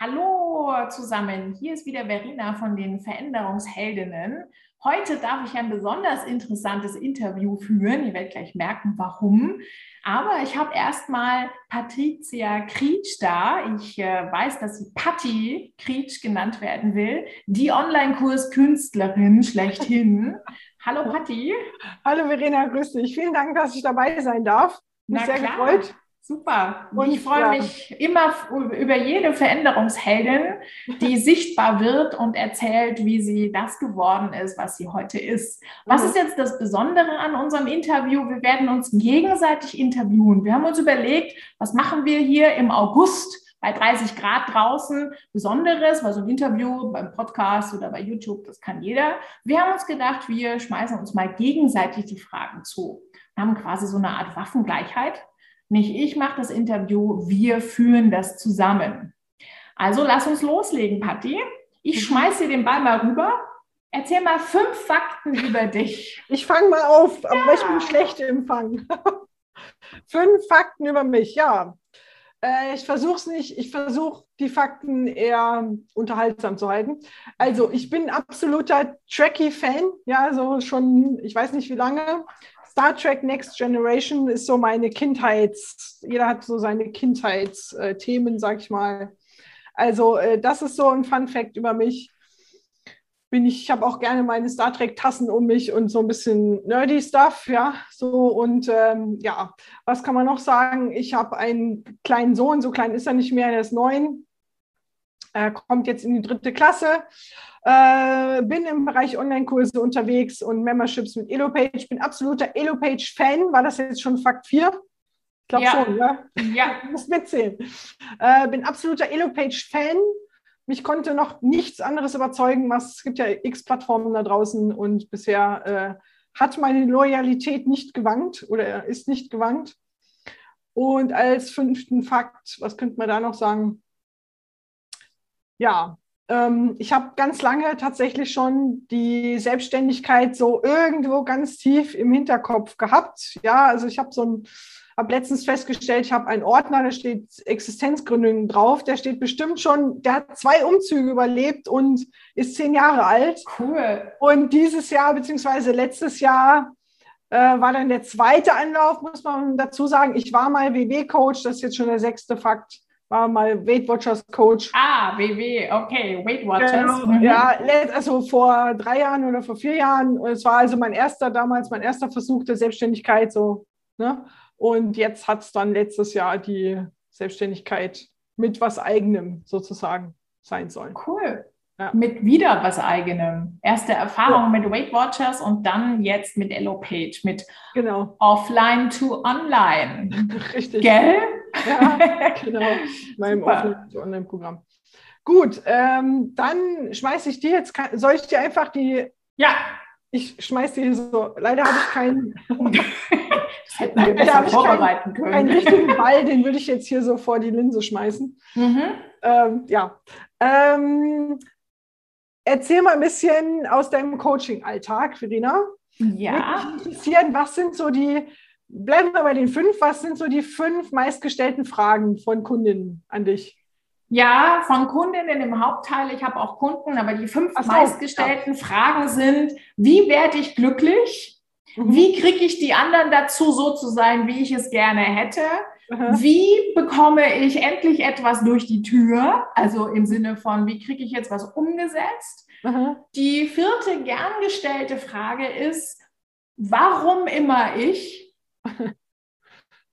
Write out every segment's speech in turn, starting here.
Hallo zusammen, hier ist wieder Verena von den Veränderungsheldinnen. Heute darf ich ein besonders interessantes Interview führen. Ihr werdet gleich merken, warum. Aber ich habe erstmal Patricia Krietsch da. Ich äh, weiß, dass sie Patti Krietsch genannt werden will, die Online-Kurs-Künstlerin schlechthin. Hallo Patti. Hallo Verena, grüß dich. Vielen Dank, dass ich dabei sein darf. Mich sehr klar. gefreut. Super. Und ich freue mich immer über jede Veränderungsheldin, die sichtbar wird und erzählt, wie sie das geworden ist, was sie heute ist. Was ist jetzt das Besondere an unserem Interview? Wir werden uns gegenseitig interviewen. Wir haben uns überlegt, was machen wir hier im August bei 30 Grad draußen Besonderes, weil so ein Interview beim Podcast oder bei YouTube, das kann jeder. Wir haben uns gedacht, wir schmeißen uns mal gegenseitig die Fragen zu. Wir haben quasi so eine Art Waffengleichheit. Nicht ich mache das Interview, wir führen das zusammen. Also lass uns loslegen, Patti. Ich mhm. schmeiße dir den Ball mal rüber. Erzähl mal fünf Fakten über dich. Ich fange mal auf, ja. aber ich bin schlecht im Fangen. fünf Fakten über mich, ja. Äh, ich versuche es nicht, ich versuche die Fakten eher unterhaltsam zu halten. Also ich bin absoluter Trekkie-Fan, ja, so schon, ich weiß nicht wie lange. Star Trek Next Generation ist so meine Kindheits, jeder hat so seine Kindheitsthemen, sag ich mal. Also äh, das ist so ein Fun Fact über mich. Bin ich, ich habe auch gerne meine Star Trek Tassen um mich und so ein bisschen nerdy Stuff, ja, so und ähm, ja, was kann man noch sagen? Ich habe einen kleinen Sohn, so klein ist er nicht mehr, er ist neun, er kommt jetzt in die dritte Klasse äh, bin im Bereich Online-Kurse unterwegs und Memberships mit Elopage. Bin absoluter Elopage-Fan. War das jetzt schon Fakt 4? Ich glaube ja. schon, ja? Ja. Ich muss mitzählen. Äh, bin absoluter Elopage-Fan. Mich konnte noch nichts anderes überzeugen, was es gibt ja x Plattformen da draußen und bisher äh, hat meine Loyalität nicht gewankt oder ist nicht gewankt. Und als fünften Fakt, was könnte man da noch sagen? Ja, ähm, ich habe ganz lange tatsächlich schon die Selbstständigkeit so irgendwo ganz tief im Hinterkopf gehabt. Ja, also ich habe so ein, habe letztens festgestellt, ich habe einen Ordner, da steht Existenzgründung drauf. Der steht bestimmt schon, der hat zwei Umzüge überlebt und ist zehn Jahre alt. Cool. Und dieses Jahr beziehungsweise letztes Jahr äh, war dann der zweite Anlauf, muss man dazu sagen. Ich war mal WW-Coach, das ist jetzt schon der sechste Fakt war mal Weight Watchers Coach. Ah, WW, okay, Weight Watchers. Genau, mhm. Ja, also vor drei Jahren oder vor vier Jahren. Und es war also mein erster, damals mein erster Versuch der Selbstständigkeit. So, ne? Und jetzt hat es dann letztes Jahr die Selbstständigkeit mit was Eigenem sozusagen sein sollen. Cool. Ja. Mit wieder was Eigenem. Erste Erfahrung ja. mit Weight Watchers und dann jetzt mit Elopage, mit genau. Offline to Online. Richtig. Gell? Ja, genau. Meinem Offline to Online-Programm. Gut, ähm, dann schmeiße ich dir jetzt, soll ich dir einfach die. Ja. Ich schmeiße dir so, leider habe ich keinen. das hätten wir besser vorbereiten können. Einen richtigen Ball, den würde ich jetzt hier so vor die Linse schmeißen. Mhm. Ähm, ja. Ähm, Erzähl mal ein bisschen aus deinem Coaching-Alltag, Verena. Ja. Mich interessieren, was sind so die, bleiben wir bei den fünf, was sind so die fünf meistgestellten Fragen von Kundinnen an dich? Ja, von Kundinnen im Hauptteil. Ich habe auch Kunden, aber die fünf so, meistgestellten ja. Fragen sind, wie werde ich glücklich? Mhm. Wie kriege ich die anderen dazu, so zu sein, wie ich es gerne hätte? Wie bekomme ich endlich etwas durch die Tür? Also im Sinne von, wie kriege ich jetzt was umgesetzt? Mhm. Die vierte gern gestellte Frage ist, warum immer ich?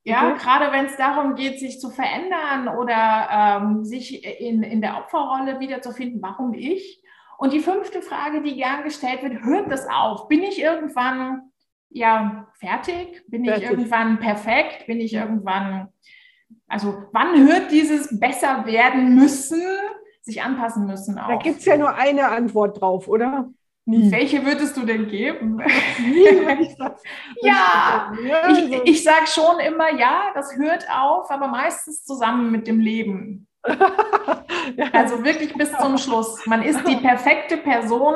Ja, okay. gerade wenn es darum geht, sich zu verändern oder ähm, sich in, in der Opferrolle wiederzufinden, warum ich? Und die fünfte Frage, die gern gestellt wird, hört das auf? Bin ich irgendwann ja fertig? Bin fertig. ich irgendwann perfekt? Bin ich irgendwann, also wann hört dieses besser werden müssen, sich anpassen müssen auf? Da gibt es ja nur eine Antwort drauf, oder? Nie. Welche würdest du denn geben? Nie, ich das, ja, ich, ich sage schon immer, ja, das hört auf, aber meistens zusammen mit dem Leben. Also wirklich bis zum Schluss. Man ist die perfekte Person,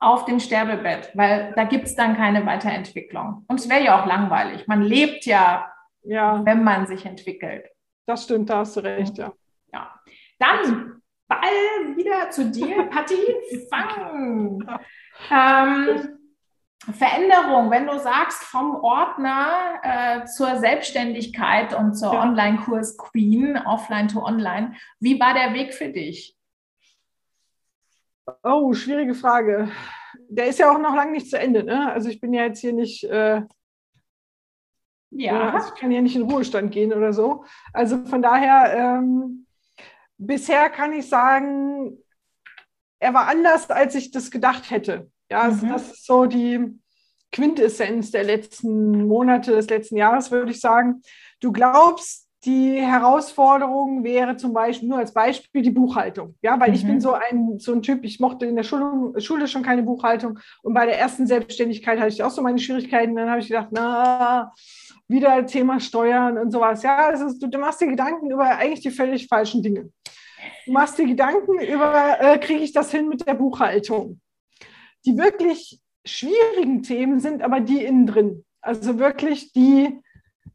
auf dem Sterbebett, weil da gibt es dann keine Weiterentwicklung. Und es wäre ja auch langweilig. Man lebt ja, ja, wenn man sich entwickelt. Das stimmt, da hast du recht, ja. ja. Dann Ball wieder zu dir, Patti. Fang! Ähm, Veränderung, wenn du sagst, vom Ordner äh, zur Selbstständigkeit und zur ja. Online-Kurs Queen, offline to online, wie war der Weg für dich? Oh, schwierige Frage. Der ist ja auch noch lange nicht zu Ende. Ne? Also ich bin ja jetzt hier nicht, äh, ja. Also ich kann ja nicht in Ruhestand gehen oder so. Also von daher, ähm, bisher kann ich sagen, er war anders, als ich das gedacht hätte. Ja, also mhm. das ist so die Quintessenz der letzten Monate, des letzten Jahres, würde ich sagen. Du glaubst, die Herausforderung wäre zum Beispiel, nur als Beispiel, die Buchhaltung. Ja, weil mhm. ich bin mhm. so ein, so ein Typ, ich mochte in der Schule, Schule schon keine Buchhaltung und bei der ersten Selbstständigkeit hatte ich auch so meine Schwierigkeiten. Dann habe ich gedacht, na, wieder Thema Steuern und sowas. Ja, also du, du machst dir Gedanken über eigentlich die völlig falschen Dinge. Du machst dir Gedanken über, äh, kriege ich das hin mit der Buchhaltung? Die wirklich schwierigen Themen sind aber die innen drin. Also wirklich die,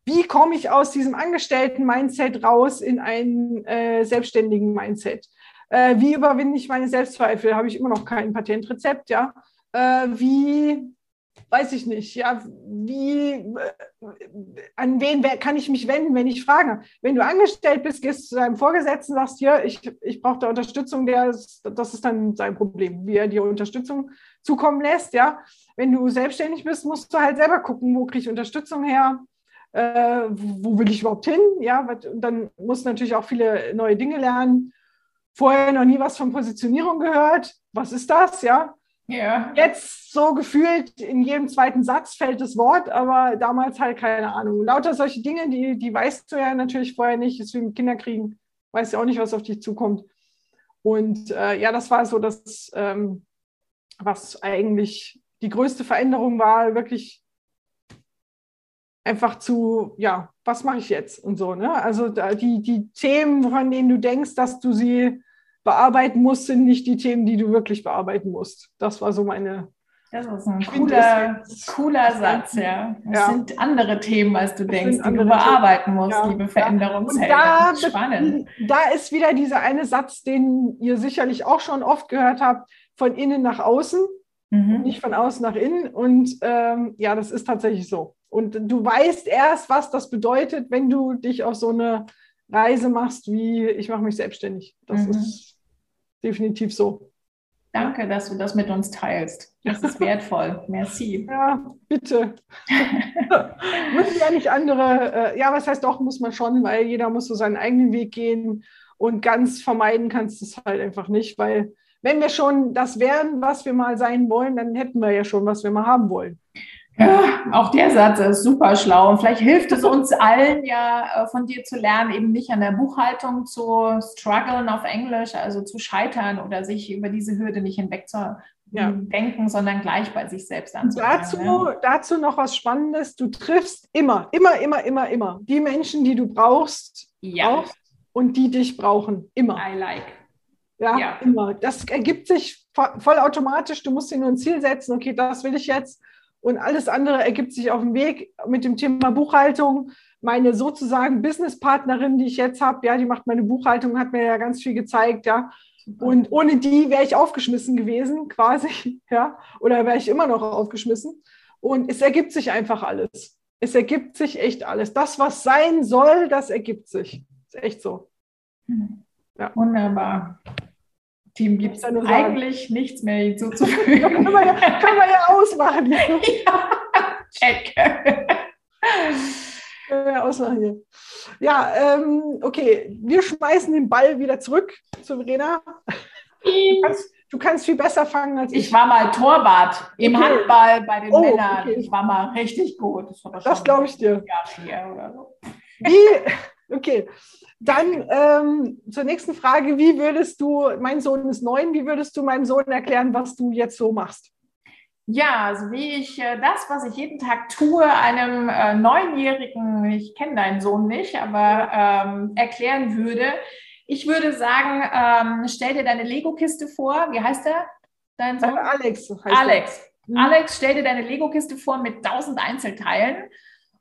wie komme ich aus diesem Angestellten-Mindset raus in einen äh, selbstständigen Mindset? Äh, wie überwinde ich meine Selbstzweifel? Habe ich immer noch kein Patentrezept, ja? Äh, wie, weiß ich nicht, ja, wie, äh, an wen kann ich mich wenden, wenn ich frage? Wenn du angestellt bist, gehst du zu deinem Vorgesetzten, sagst, hier, ich, ich brauche da Unterstützung, der das ist dann sein Problem, wie er dir Unterstützung zukommen lässt, ja. Wenn du selbstständig bist, musst du halt selber gucken, wo kriege ich Unterstützung her, äh, wo will ich überhaupt hin? Ja, und dann musst du natürlich auch viele neue Dinge lernen. Vorher noch nie was von Positionierung gehört. Was ist das? Ja. Ja. Jetzt so gefühlt in jedem zweiten Satz fällt das Wort, aber damals halt keine Ahnung. Lauter solche Dinge, die, die weißt du ja natürlich vorher nicht. Ist wie mit Kinderkriegen, weißt ja auch nicht, was auf dich zukommt. Und äh, ja, das war so das, ähm, was eigentlich die größte Veränderung war, wirklich einfach zu, ja, was mache ich jetzt und so. Ne? Also die, die Themen, von denen du denkst, dass du sie bearbeiten musst, sind nicht die Themen, die du wirklich bearbeiten musst. Das war so meine. Das ist ein cooler, cooler Satz, ja. Das ja. sind andere Themen, als du das denkst, die du bearbeiten musst, ja. liebe Veränderungshelden. Da, Spannend. Da ist wieder dieser eine Satz, den ihr sicherlich auch schon oft gehört habt, von innen nach außen, mhm. nicht von außen nach innen. Und ähm, ja, das ist tatsächlich so. Und du weißt erst, was das bedeutet, wenn du dich auf so eine Reise machst, wie ich mache mich selbstständig. Das mhm. ist definitiv so. Danke, dass du das mit uns teilst. Das ist wertvoll. Merci. Ja, bitte. müssen ja nicht andere, äh, ja, was heißt doch, muss man schon, weil jeder muss so seinen eigenen Weg gehen und ganz vermeiden kannst du es halt einfach nicht, weil wenn wir schon das wären, was wir mal sein wollen, dann hätten wir ja schon, was wir mal haben wollen. Ja, auch der Satz ist super schlau. Und vielleicht hilft es uns allen ja äh, von dir zu lernen, eben nicht an der Buchhaltung zu strugglen auf Englisch, also zu scheitern oder sich über diese Hürde nicht hinweg zu ja. denken, sondern gleich bei sich selbst anzufangen. Dazu, dazu noch was Spannendes. Du triffst immer, immer, immer, immer, immer die Menschen, die du brauchst, ja. brauchst und die dich brauchen. Immer. I like. Ja, ja, immer. Das ergibt sich vollautomatisch. Du musst dir nur ein Ziel setzen. Okay, das will ich jetzt und alles andere ergibt sich auf dem Weg mit dem Thema Buchhaltung. Meine sozusagen Businesspartnerin, die ich jetzt habe, ja, die macht meine Buchhaltung, hat mir ja ganz viel gezeigt, ja. Und ohne die wäre ich aufgeschmissen gewesen, quasi, ja, oder wäre ich immer noch aufgeschmissen. Und es ergibt sich einfach alles. Es ergibt sich echt alles. Das, was sein soll, das ergibt sich. Ist echt so. Ja. Wunderbar. Team gibt es eigentlich sagen. nichts mehr hinzuzufügen. können, wir ja, können wir ja ausmachen. ja, check. Ausmachen hier. Ja, ähm, okay, wir schmeißen den Ball wieder zurück zu Verena. Du kannst, du kannst, viel besser fangen als ich. Ich war mal Torwart im okay. Handball bei den oh, Männern. Okay. Ich war mal richtig gut. Das, das glaube ich dir. Wie, okay, dann ähm, zur nächsten Frage. Wie würdest du, mein Sohn ist neun, wie würdest du meinem Sohn erklären, was du jetzt so machst? Ja, also wie ich äh, das, was ich jeden Tag tue, einem äh, Neunjährigen, ich kenne deinen Sohn nicht, aber ähm, erklären würde. Ich würde sagen, ähm, stell dir deine Lego-Kiste vor. Wie heißt er? Dein Sohn? Alex. Alex. Mhm. Alex, stell dir deine Lego-Kiste vor mit tausend Einzelteilen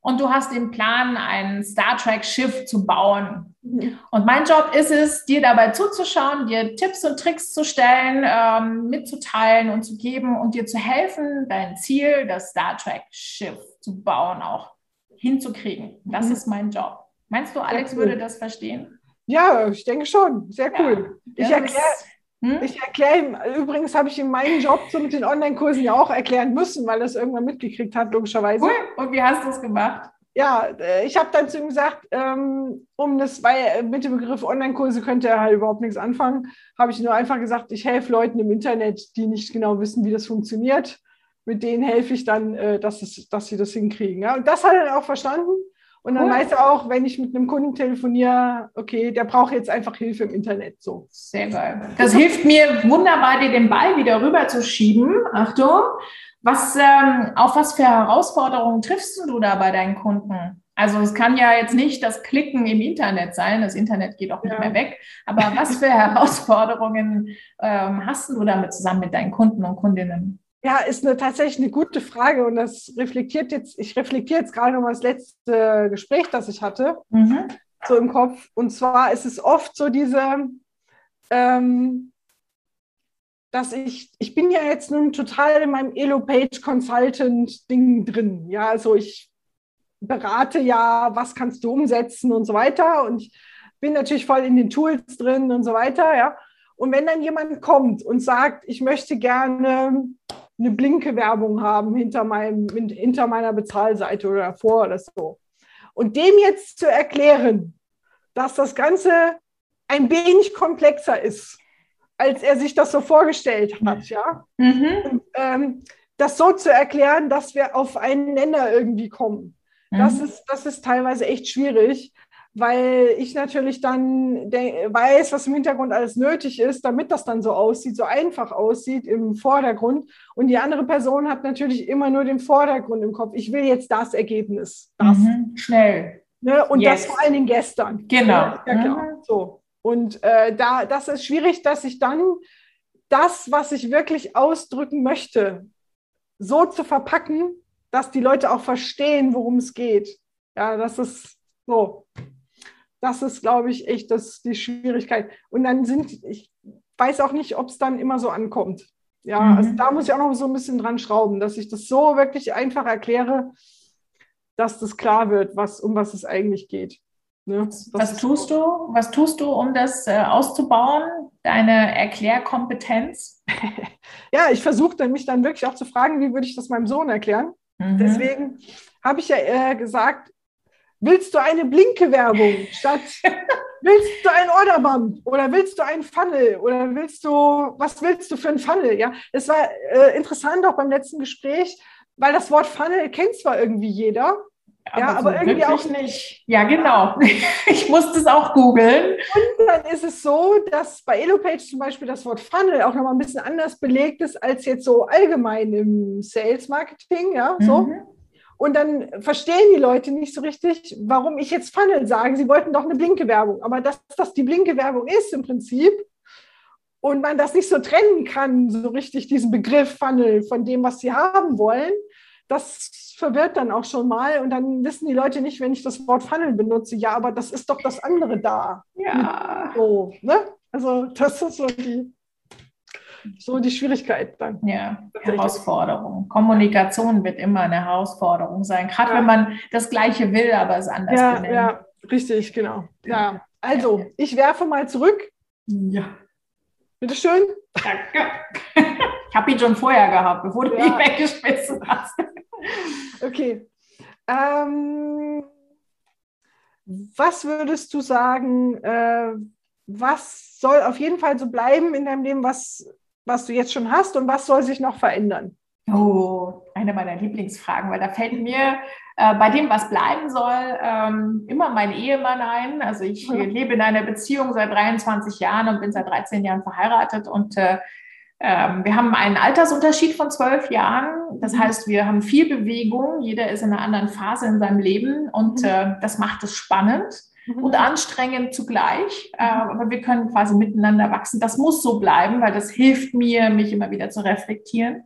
und du hast den Plan, ein Star Trek-Schiff zu bauen. Mhm. Und mein Job ist es, dir dabei zuzuschauen, dir Tipps und Tricks zu stellen, ähm, mitzuteilen und zu geben und dir zu helfen, dein Ziel, das Star Trek Schiff zu bauen, auch hinzukriegen. Das mhm. ist mein Job. Meinst du, Alex cool. würde das verstehen? Ja, ich denke schon. Sehr cool. Ja, ich erkläre hm? Ich erkläre ihm, übrigens habe ich ihm meinen Job so mit den Online-Kursen ja auch erklären müssen, weil er es irgendwann mitgekriegt hat, logischerweise. Cool. Und wie hast du es gemacht? Ja, äh, ich habe dann zu ihm gesagt, ähm, um das, weil mit dem Begriff Online-Kurse könnte er halt überhaupt nichts anfangen, habe ich nur einfach gesagt, ich helfe Leuten im Internet, die nicht genau wissen, wie das funktioniert. Mit denen helfe ich dann, äh, dass, es, dass sie das hinkriegen. Ja? Und das hat er auch verstanden. Und dann cool. weiß er auch, wenn ich mit einem Kunden telefoniere, okay, der braucht jetzt einfach Hilfe im Internet. So. Sehr geil. Das hilft mir wunderbar, dir den Ball wieder rüber zu schieben. Achtung. Was, ähm, auf was für Herausforderungen triffst du da bei deinen Kunden? Also es kann ja jetzt nicht das Klicken im Internet sein, das Internet geht auch nicht ja. mehr weg. Aber was für Herausforderungen ähm, hast du damit zusammen mit deinen Kunden und Kundinnen? Ja, ist eine, tatsächlich eine gute Frage und das reflektiert jetzt, ich reflektiere jetzt gerade noch mal das letzte Gespräch, das ich hatte, mhm. so im Kopf. Und zwar ist es oft so diese, ähm, dass ich, ich bin ja jetzt nun total in meinem Elo-Page Consultant-Ding drin. Ja, also ich berate ja, was kannst du umsetzen und so weiter. Und ich bin natürlich voll in den Tools drin und so weiter, ja. Und wenn dann jemand kommt und sagt, ich möchte gerne eine blinke Werbung haben hinter, meinem, hinter meiner Bezahlseite oder davor oder so. Und dem jetzt zu erklären, dass das Ganze ein wenig komplexer ist, als er sich das so vorgestellt hat, ja. Mhm. Und, ähm, das so zu erklären, dass wir auf einen Nenner irgendwie kommen. Mhm. Das, ist, das ist teilweise echt schwierig weil ich natürlich dann weiß, was im Hintergrund alles nötig ist, damit das dann so aussieht, so einfach aussieht im Vordergrund. Und die andere Person hat natürlich immer nur den Vordergrund im Kopf. Ich will jetzt das Ergebnis. Das. Mhm, schnell. Ne? Und yes. das vor allen Dingen gestern. Genau. Ja, klar. Mhm. So. Und äh, da, das ist schwierig, dass ich dann das, was ich wirklich ausdrücken möchte, so zu verpacken, dass die Leute auch verstehen, worum es geht. Ja, das ist so das ist, glaube ich, echt das, die Schwierigkeit. Und dann sind, ich weiß auch nicht, ob es dann immer so ankommt. Ja, mhm. also da muss ich auch noch so ein bisschen dran schrauben, dass ich das so wirklich einfach erkläre, dass das klar wird, was, um was es eigentlich geht. Ne? Was tust du? Was tust du, um das äh, auszubauen? Deine Erklärkompetenz? ja, ich versuche mich dann wirklich auch zu fragen, wie würde ich das meinem Sohn erklären? Mhm. Deswegen habe ich ja äh, gesagt, Willst du eine Blinke-Werbung statt willst du ein Orderbump oder willst du ein Funnel oder willst du, was willst du für ein Funnel? Ja, es war äh, interessant auch beim letzten Gespräch, weil das Wort Funnel kennt zwar irgendwie jeder, aber, ja, aber so irgendwie auch nicht. Ja, genau. Ich musste es auch googeln. Und dann ist es so, dass bei EloPage zum Beispiel das Wort Funnel auch nochmal ein bisschen anders belegt ist als jetzt so allgemein im Sales Marketing, ja, so. Mhm. Und dann verstehen die Leute nicht so richtig, warum ich jetzt Funnel sage. Sie wollten doch eine Blinke-Werbung. Aber dass das die Blinke-Werbung ist im Prinzip und man das nicht so trennen kann, so richtig diesen Begriff Funnel von dem, was sie haben wollen, das verwirrt dann auch schon mal. Und dann wissen die Leute nicht, wenn ich das Wort Funnel benutze, ja, aber das ist doch das andere da. Ja. So, ne? Also das ist so die so die Schwierigkeit dann. Ja, Herausforderung. Kommunikation wird immer eine Herausforderung sein, gerade ja. wenn man das Gleiche will, aber es anders ja, benennt. Ja, richtig, genau. Ja, also ich werfe mal zurück. Ja. Bitte schön. Danke. Ich habe ihn schon vorher gehabt, bevor du ja. ihn weggeschmissen hast. Okay. Ähm, was würdest du sagen, äh, was soll auf jeden Fall so bleiben in deinem Leben, was was du jetzt schon hast und was soll sich noch verändern? Oh, eine meiner Lieblingsfragen, weil da fällt mir äh, bei dem, was bleiben soll, ähm, immer mein Ehemann ein. Also ich mhm. lebe in einer Beziehung seit 23 Jahren und bin seit 13 Jahren verheiratet und äh, ähm, wir haben einen Altersunterschied von zwölf Jahren. Das mhm. heißt, wir haben viel Bewegung. Jeder ist in einer anderen Phase in seinem Leben und mhm. äh, das macht es spannend. Und anstrengend zugleich. Äh, aber wir können quasi miteinander wachsen. Das muss so bleiben, weil das hilft mir, mich immer wieder zu reflektieren.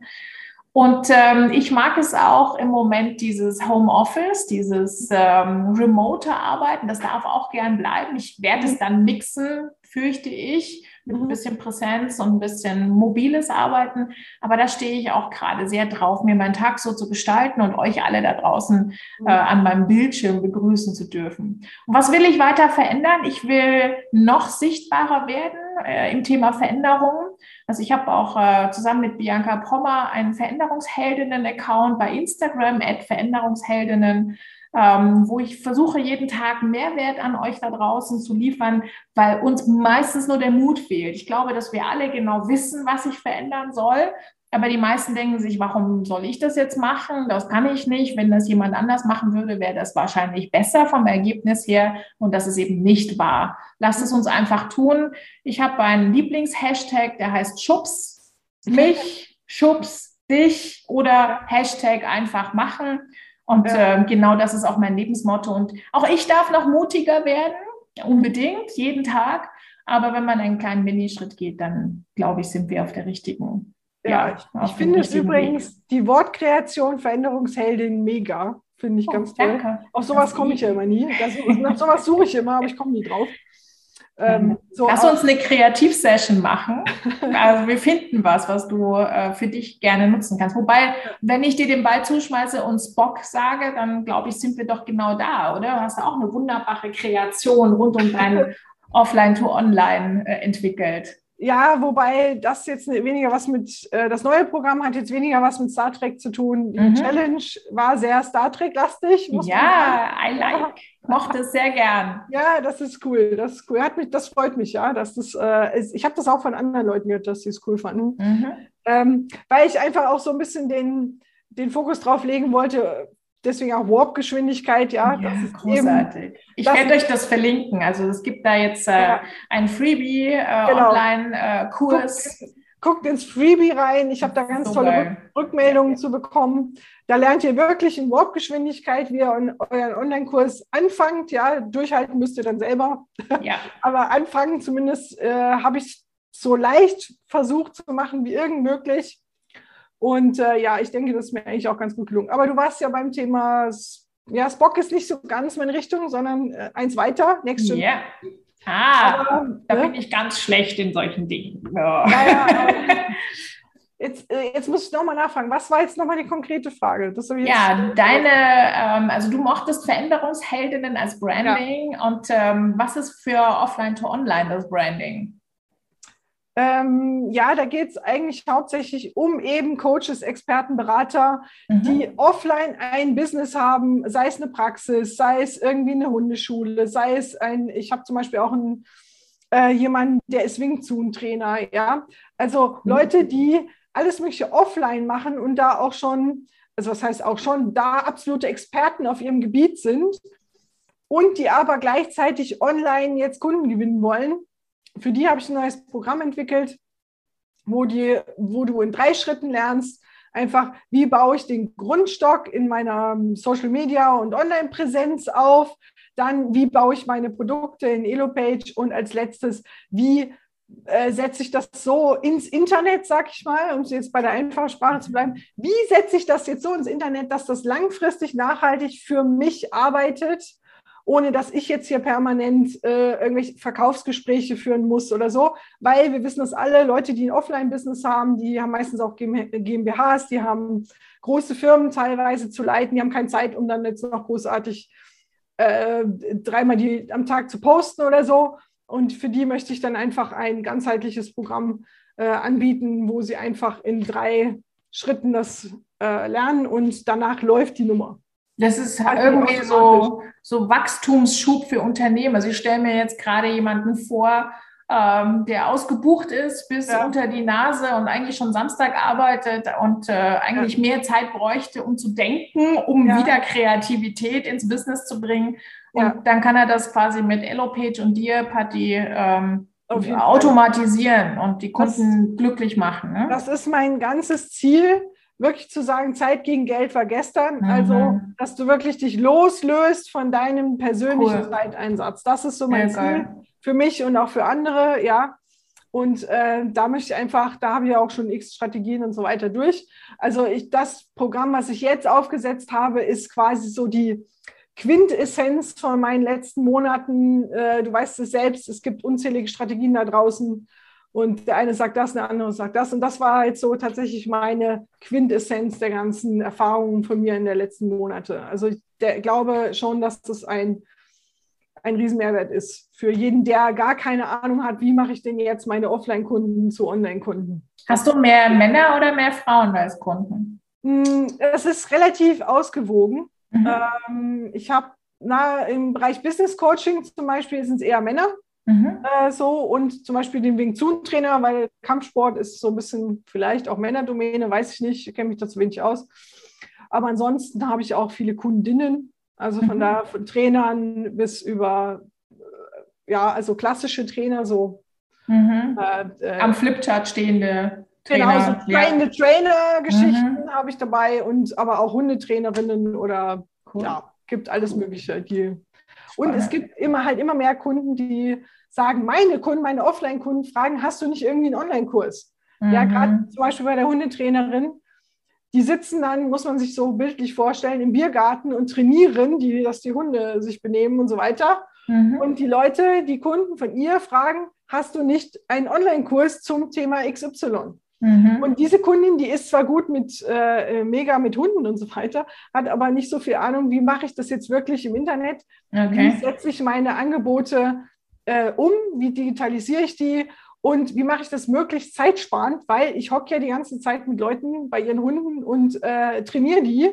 Und ähm, ich mag es auch im Moment, dieses Homeoffice, dieses ähm, remote Arbeiten, das darf auch gern bleiben. Ich werde es dann mixen, fürchte ich, mit ein mhm. bisschen Präsenz und ein bisschen mobiles Arbeiten. Aber da stehe ich auch gerade sehr drauf, mir meinen Tag so zu gestalten und euch alle da draußen äh, mhm. an meinem Bildschirm begrüßen zu dürfen. Und was will ich weiter verändern? Ich will noch sichtbarer werden äh, im Thema Veränderungen. Also ich habe auch äh, zusammen mit Bianca Pommer einen Veränderungsheldinnen-Account bei Instagram, at Veränderungsheldinnen ähm, wo ich versuche, jeden Tag Mehrwert an euch da draußen zu liefern, weil uns meistens nur der Mut fehlt. Ich glaube, dass wir alle genau wissen, was sich verändern soll. Aber die meisten denken sich, warum soll ich das jetzt machen? Das kann ich nicht. Wenn das jemand anders machen würde, wäre das wahrscheinlich besser vom Ergebnis her. Und das ist eben nicht wahr. Lasst es uns einfach tun. Ich habe einen Lieblingshashtag, der heißt Schubs mich, Schubs dich oder Hashtag einfach machen. Und ja. äh, genau das ist auch mein Lebensmotto. Und auch ich darf noch mutiger werden, unbedingt, jeden Tag. Aber wenn man einen kleinen Minischritt geht, dann glaube ich, sind wir auf der richtigen. Ja, ja ich, ich finde es übrigens Weg. die Wortkreation Veränderungsheldin mega. Finde ich oh, ganz toll. Danke. Auf sowas komme ich ja immer nie. Das, nach sowas suche ich immer, aber ich komme nie drauf. Ähm, so Lass uns eine Kreativsession machen. Also wir finden was, was du äh, für dich gerne nutzen kannst. Wobei, wenn ich dir den Ball zuschmeiße und Spock sage, dann glaube ich, sind wir doch genau da, oder? Du hast auch eine wunderbare Kreation rund um dein Offline-to-Online äh, entwickelt. Ja, wobei das jetzt weniger was mit, äh, das neue Programm hat jetzt weniger was mit Star Trek zu tun. Die mhm. Challenge war sehr Star Trek-lastig. Ja, I like. Mochte es sehr gern. Ja, das ist cool. Das ist cool. Hat mich, das freut mich, ja. Dass das, äh, ist, ich habe das auch von anderen Leuten gehört, dass sie es cool fanden. Mhm. Ähm, weil ich einfach auch so ein bisschen den, den Fokus drauf legen wollte, deswegen auch Warp-Geschwindigkeit, ja. ja großartig. Eben, ich werde euch das verlinken. Also es gibt da jetzt äh, ja. ein Freebie, äh, genau. Online-Kurs. Guckt, guckt, ins Freebie rein. Ich habe da ganz so tolle Rück Rückmeldungen ja. zu bekommen. Da lernt ihr wirklich in Warp-Geschwindigkeit, wie ihr euren Online-Kurs anfangt. Ja, durchhalten müsst ihr dann selber. Ja. Aber anfangen zumindest äh, habe ich so leicht versucht zu machen wie irgend möglich. Und äh, ja, ich denke, das ist mir eigentlich auch ganz gut gelungen. Aber du warst ja beim Thema, ja, Spock ist nicht so ganz meine Richtung, sondern äh, eins weiter, Next Gen. Ja. Ah, Aber, da ne? bin ich ganz schlecht in solchen Dingen. Ja. Naja, jetzt, äh, jetzt muss ich nochmal nachfragen. Was war jetzt nochmal die konkrete Frage? ja, deine, ähm, also du mochtest Veränderungsheldinnen als Branding ja. und ähm, was ist für Offline to Online das Branding? Ähm, ja, da geht es eigentlich hauptsächlich um eben Coaches, Experten, Berater, mhm. die offline ein Business haben, sei es eine Praxis, sei es irgendwie eine Hundeschule, sei es ein, ich habe zum Beispiel auch einen, äh, jemanden, der ist Wing Chun Trainer, ja. Also mhm. Leute, die alles Mögliche offline machen und da auch schon, also was heißt auch schon, da absolute Experten auf ihrem Gebiet sind und die aber gleichzeitig online jetzt Kunden gewinnen wollen für die habe ich ein neues Programm entwickelt, wo, die, wo du in drei Schritten lernst, einfach, wie baue ich den Grundstock in meiner ähm, Social Media und Online-Präsenz auf, dann, wie baue ich meine Produkte in Elopage? Und als letztes, wie äh, setze ich das so ins Internet, sag ich mal, um jetzt bei der einfachen Sprache zu bleiben, wie setze ich das jetzt so ins Internet, dass das langfristig nachhaltig für mich arbeitet ohne dass ich jetzt hier permanent äh, irgendwelche Verkaufsgespräche führen muss oder so, weil wir wissen das alle, Leute, die ein Offline-Business haben, die haben meistens auch GmbHs, die haben große Firmen teilweise zu leiten, die haben keine Zeit, um dann jetzt noch großartig äh, dreimal die, am Tag zu posten oder so. Und für die möchte ich dann einfach ein ganzheitliches Programm äh, anbieten, wo sie einfach in drei Schritten das äh, lernen und danach läuft die Nummer. Das ist halt irgendwie so, so Wachstumsschub für Unternehmen. Also ich stelle mir jetzt gerade jemanden vor, ähm, der ausgebucht ist bis ja. unter die Nase und eigentlich schon Samstag arbeitet und äh, eigentlich ja. mehr Zeit bräuchte, um zu denken, um ja. wieder Kreativität ins Business zu bringen. Und dann kann er das quasi mit Elopage und dir, Patti, ähm, automatisieren Fall. und die Kunden das, glücklich machen. Ne? Das ist mein ganzes Ziel wirklich zu sagen, Zeit gegen Geld war gestern. Mhm. Also, dass du wirklich dich loslöst von deinem persönlichen cool. Zeiteinsatz. Das ist so mein ja, Ziel geil. für mich und auch für andere, ja. Und äh, da möchte ich einfach, da habe ich auch schon x Strategien und so weiter durch. Also ich, das Programm, was ich jetzt aufgesetzt habe, ist quasi so die Quintessenz von meinen letzten Monaten. Äh, du weißt es selbst, es gibt unzählige Strategien da draußen. Und der eine sagt das, der andere sagt das. Und das war jetzt so tatsächlich meine Quintessenz der ganzen Erfahrungen von mir in den letzten Monaten. Also ich der, glaube schon, dass das ein ein Riesenmehrwert ist für jeden, der gar keine Ahnung hat, wie mache ich denn jetzt meine Offline-Kunden zu Online-Kunden. Hast du mehr Männer oder mehr Frauen als Kunden? Hm, es ist relativ ausgewogen. Mhm. Ähm, ich habe im Bereich Business Coaching zum Beispiel sind es eher Männer. Mhm. Äh, so und zum Beispiel den Wing Zun Trainer, weil Kampfsport ist so ein bisschen vielleicht auch Männerdomäne, weiß ich nicht, ich kenne mich dazu wenig aus. Aber ansonsten habe ich auch viele Kundinnen, also von mhm. da von Trainern bis über, äh, ja, also klassische Trainer, so. Mhm. Äh, äh Am Flipchart stehende Trainer. Genau, so kleine ja. Trainer-Geschichten mhm. habe ich dabei und aber auch Hundetrainerinnen oder cool. ja, gibt alles Mögliche. Die, und es gibt immer halt immer mehr Kunden, die sagen, meine Kunden, meine Offline-Kunden fragen, hast du nicht irgendwie einen Online-Kurs? Mhm. Ja, gerade zum Beispiel bei der Hundetrainerin, die sitzen dann, muss man sich so bildlich vorstellen, im Biergarten und trainieren, die, dass die Hunde sich benehmen und so weiter. Mhm. Und die Leute, die Kunden von ihr fragen, hast du nicht einen Online-Kurs zum Thema XY? Mhm. Und diese Kundin, die ist zwar gut mit äh, mega mit Hunden und so weiter, hat aber nicht so viel Ahnung, wie mache ich das jetzt wirklich im Internet? Okay. Wie setze ich meine Angebote äh, um? Wie digitalisiere ich die? Und wie mache ich das möglichst zeitsparend? Weil ich hocke ja die ganze Zeit mit Leuten bei ihren Hunden und äh, trainiere die.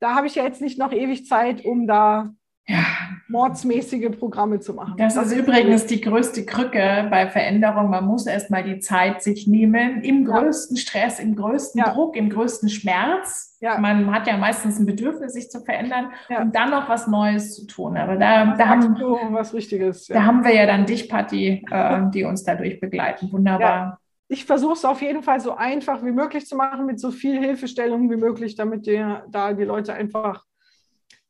Da habe ich ja jetzt nicht noch ewig Zeit, um da ja. mordsmäßige Programme zu machen. Das, das ist übrigens die größte Krücke bei Veränderung. Man muss erstmal die Zeit sich nehmen, im größten ja. Stress, im größten ja. Druck, im größten Schmerz. Man hat ja meistens ein Bedürfnis, sich zu verändern und dann noch was Neues zu tun. Aber da, da, haben, was Richtiges, da haben wir ja dann dich, Patti, äh, die uns dadurch begleiten. Wunderbar ich versuche es auf jeden Fall so einfach wie möglich zu machen, mit so viel Hilfestellung wie möglich, damit die, da die Leute einfach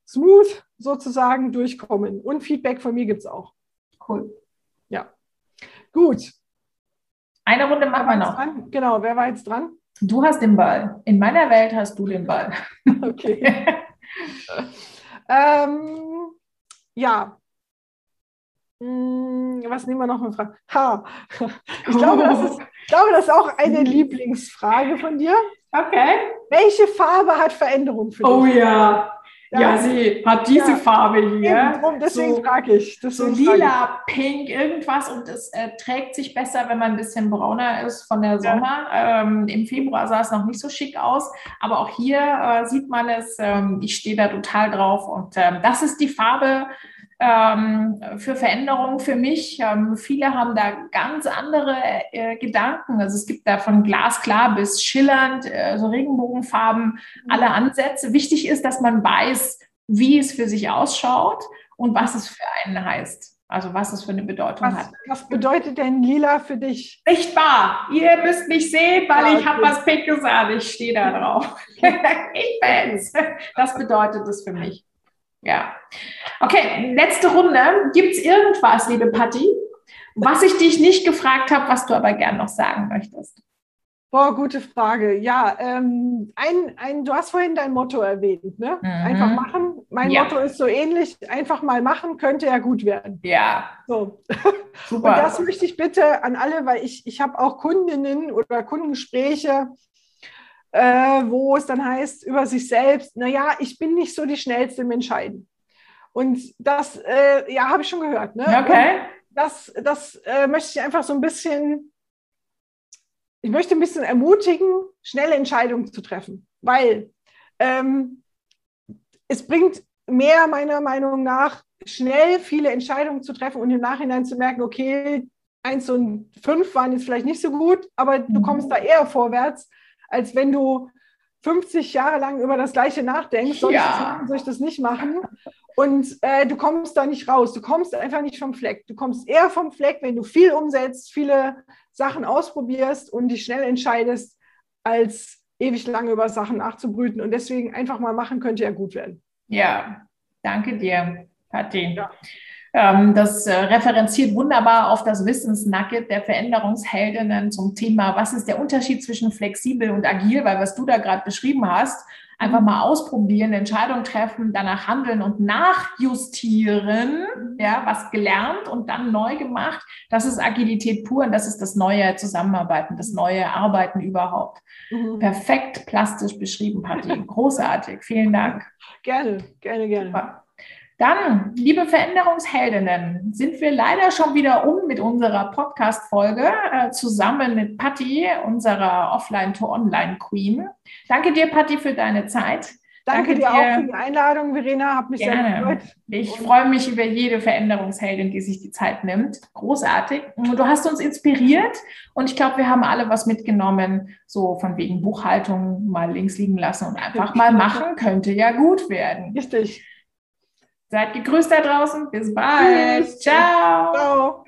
smooth sozusagen durchkommen. Und Feedback von mir gibt es auch. Cool. Ja. Gut. Eine Runde machen wir noch. Dran? Genau, wer war jetzt dran? Du hast den Ball. In meiner Welt hast du den Ball. Okay. ähm, ja. Hm, was nehmen wir noch eine Frage? Ha. Ich glaube, das ist, ich glaube, das ist auch eine Lieblingsfrage von dir. Okay. Welche Farbe hat Veränderung für dich? Oh ja. Ja, sie hat diese ja, Farbe hier. Eben, deswegen so, frage ich. Deswegen so lila, ich. pink, irgendwas und es äh, trägt sich besser, wenn man ein bisschen brauner ist von der Sommer. Ja. Ähm, Im Februar sah es noch nicht so schick aus, aber auch hier äh, sieht man es. Ähm, ich stehe da total drauf und ähm, das ist die Farbe, ähm, für Veränderungen für mich. Ähm, viele haben da ganz andere äh, Gedanken. Also es gibt da von glasklar bis schillernd, äh, so Regenbogenfarben, mhm. alle Ansätze. Wichtig ist, dass man weiß, wie es für sich ausschaut und was es für einen heißt. Also was es für eine Bedeutung was, hat. Was bedeutet denn lila für dich? Sichtbar. Ihr müsst mich sehen, weil ja, ich habe was Pinkes an. Ich stehe da drauf. ich bin's. Das bedeutet es für mich. Ja. Okay, letzte Runde. Gibt es irgendwas, liebe Patti, was ich dich nicht gefragt habe, was du aber gern noch sagen möchtest? Boah, gute Frage. Ja, ähm, ein, ein, du hast vorhin dein Motto erwähnt, ne? Mhm. Einfach machen. Mein ja. Motto ist so ähnlich, einfach mal machen, könnte ja gut werden. Ja. So. Super. Und das möchte ich bitte an alle, weil ich, ich habe auch Kundinnen oder Kundengespräche, äh, wo es dann heißt über sich selbst, naja, ich bin nicht so die Schnellste im Entscheiden. Und das, äh, ja, habe ich schon gehört. Ne? Okay. Und das, das äh, möchte ich einfach so ein bisschen, ich möchte ein bisschen ermutigen, schnelle Entscheidungen zu treffen, weil ähm, es bringt mehr meiner Meinung nach, schnell viele Entscheidungen zu treffen und im Nachhinein zu merken, okay, eins und fünf waren jetzt vielleicht nicht so gut, aber du kommst da eher vorwärts, als wenn du 50 Jahre lang über das Gleiche nachdenkst, soll, ja. ich, das machen, soll ich das nicht machen? Und äh, du kommst da nicht raus, du kommst einfach nicht vom Fleck. Du kommst eher vom Fleck, wenn du viel umsetzt, viele Sachen ausprobierst und dich schnell entscheidest, als ewig lange über Sachen nachzubrüten. Und deswegen einfach mal machen könnte ja gut werden. Ja, danke dir, Patti. Ja. Ähm, das äh, referenziert wunderbar auf das Wissensnugget der Veränderungsheldinnen zum Thema, was ist der Unterschied zwischen flexibel und agil, weil was du da gerade beschrieben hast, einfach mal ausprobieren, Entscheidung treffen, danach handeln und nachjustieren, ja, was gelernt und dann neu gemacht. Das ist Agilität pur und das ist das neue Zusammenarbeiten, das neue Arbeiten überhaupt. Mhm. Perfekt plastisch beschrieben, Patti. Großartig. Vielen Dank. Gerne, gerne, gerne. Super. Dann, liebe Veränderungsheldinnen, sind wir leider schon wieder um mit unserer Podcast-Folge äh, zusammen mit Patti, unserer Offline-to-Online-Queen. Danke dir, Patti, für deine Zeit. Danke, Danke dir, auch für die Einladung, Verena. Hat mich Gerne. sehr gefreut. Ich freue mich über jede Veränderungsheldin, die sich die Zeit nimmt. Großartig. Du hast uns inspiriert und ich glaube, wir haben alle was mitgenommen, so von wegen Buchhaltung mal links liegen lassen und einfach mal machen, könnte ja gut werden. Richtig. Seid gegrüßt da draußen. Bis bald. Tschüss. Ciao. Ciao.